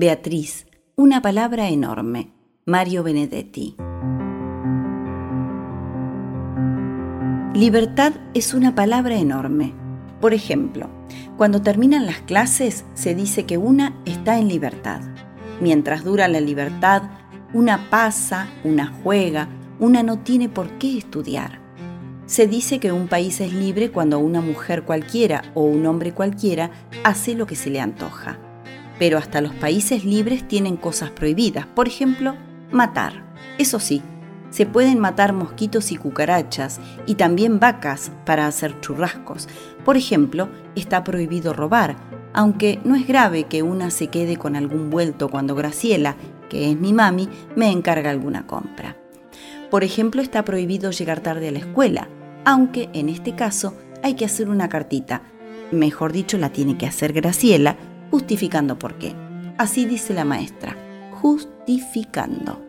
Beatriz, una palabra enorme. Mario Benedetti. Libertad es una palabra enorme. Por ejemplo, cuando terminan las clases se dice que una está en libertad. Mientras dura la libertad, una pasa, una juega, una no tiene por qué estudiar. Se dice que un país es libre cuando una mujer cualquiera o un hombre cualquiera hace lo que se le antoja. Pero hasta los países libres tienen cosas prohibidas, por ejemplo, matar. Eso sí, se pueden matar mosquitos y cucarachas y también vacas para hacer churrascos. Por ejemplo, está prohibido robar, aunque no es grave que una se quede con algún vuelto cuando Graciela, que es mi mami, me encarga alguna compra. Por ejemplo, está prohibido llegar tarde a la escuela, aunque en este caso hay que hacer una cartita. Mejor dicho, la tiene que hacer Graciela, justificando por qué. Así dice la maestra, justificando.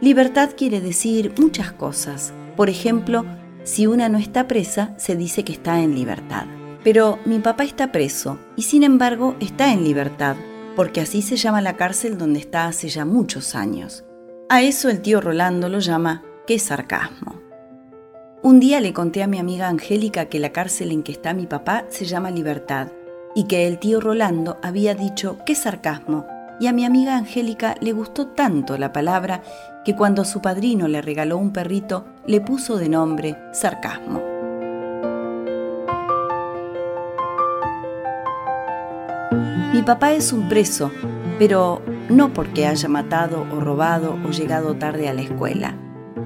Libertad quiere decir muchas cosas. Por ejemplo, si una no está presa, se dice que está en libertad. Pero mi papá está preso y sin embargo está en libertad, porque así se llama la cárcel donde está hace ya muchos años. A eso el tío Rolando lo llama qué sarcasmo. Un día le conté a mi amiga Angélica que la cárcel en que está mi papá se llama Libertad y que el tío Rolando había dicho qué sarcasmo y a mi amiga Angélica le gustó tanto la palabra que cuando su padrino le regaló un perrito le puso de nombre sarcasmo. Mi papá es un preso, pero no porque haya matado o robado o llegado tarde a la escuela.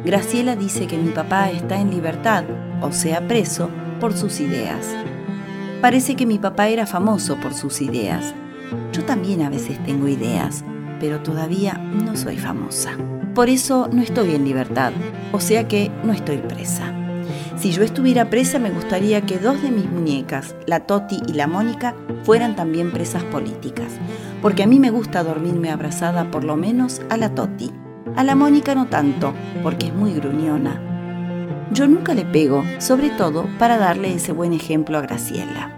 Graciela dice que mi papá está en libertad, o sea, preso, por sus ideas. Parece que mi papá era famoso por sus ideas. Yo también a veces tengo ideas, pero todavía no soy famosa. Por eso no estoy en libertad, o sea que no estoy presa. Si yo estuviera presa me gustaría que dos de mis muñecas, la Toti y la Mónica, fueran también presas políticas, porque a mí me gusta dormirme abrazada por lo menos a la Toti. A la Mónica no tanto, porque es muy gruñona. Yo nunca le pego, sobre todo para darle ese buen ejemplo a Graciela.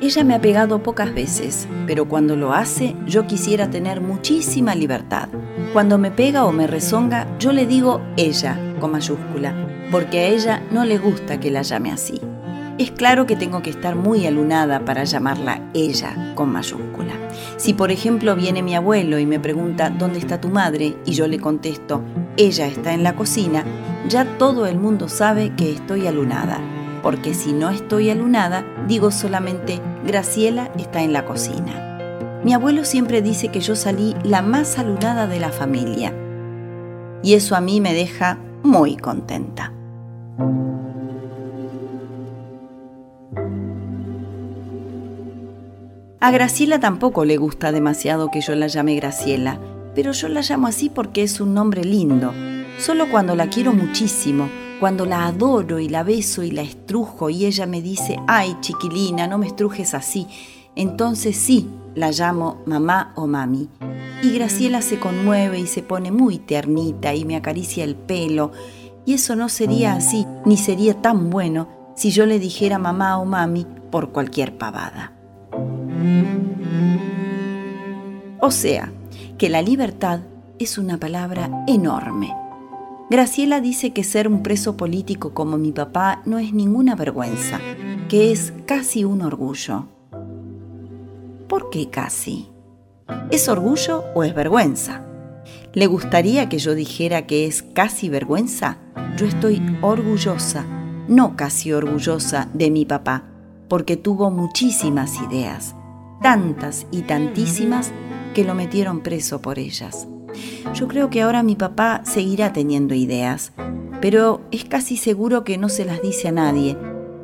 Ella me ha pegado pocas veces, pero cuando lo hace yo quisiera tener muchísima libertad. Cuando me pega o me rezonga, yo le digo ella, con mayúscula, porque a ella no le gusta que la llame así. Es claro que tengo que estar muy alunada para llamarla ella con mayúscula. Si por ejemplo viene mi abuelo y me pregunta ¿dónde está tu madre? y yo le contesto ella está en la cocina, ya todo el mundo sabe que estoy alunada. Porque si no estoy alunada, digo solamente Graciela está en la cocina. Mi abuelo siempre dice que yo salí la más alunada de la familia. Y eso a mí me deja muy contenta. A Graciela tampoco le gusta demasiado que yo la llame Graciela, pero yo la llamo así porque es un nombre lindo. Solo cuando la quiero muchísimo, cuando la adoro y la beso y la estrujo y ella me dice, ay chiquilina, no me estrujes así, entonces sí, la llamo mamá o mami. Y Graciela se conmueve y se pone muy ternita y me acaricia el pelo y eso no sería así, ni sería tan bueno si yo le dijera mamá o mami por cualquier pavada. O sea, que la libertad es una palabra enorme. Graciela dice que ser un preso político como mi papá no es ninguna vergüenza, que es casi un orgullo. ¿Por qué casi? ¿Es orgullo o es vergüenza? ¿Le gustaría que yo dijera que es casi vergüenza? Yo estoy orgullosa, no casi orgullosa de mi papá, porque tuvo muchísimas ideas, tantas y tantísimas que lo metieron preso por ellas. Yo creo que ahora mi papá seguirá teniendo ideas, pero es casi seguro que no se las dice a nadie,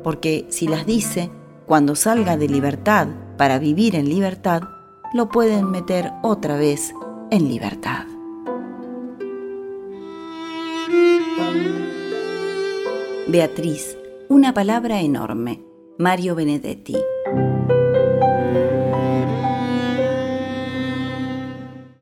porque si las dice, cuando salga de libertad para vivir en libertad, lo pueden meter otra vez en libertad. Beatriz, una palabra enorme. Mario Benedetti.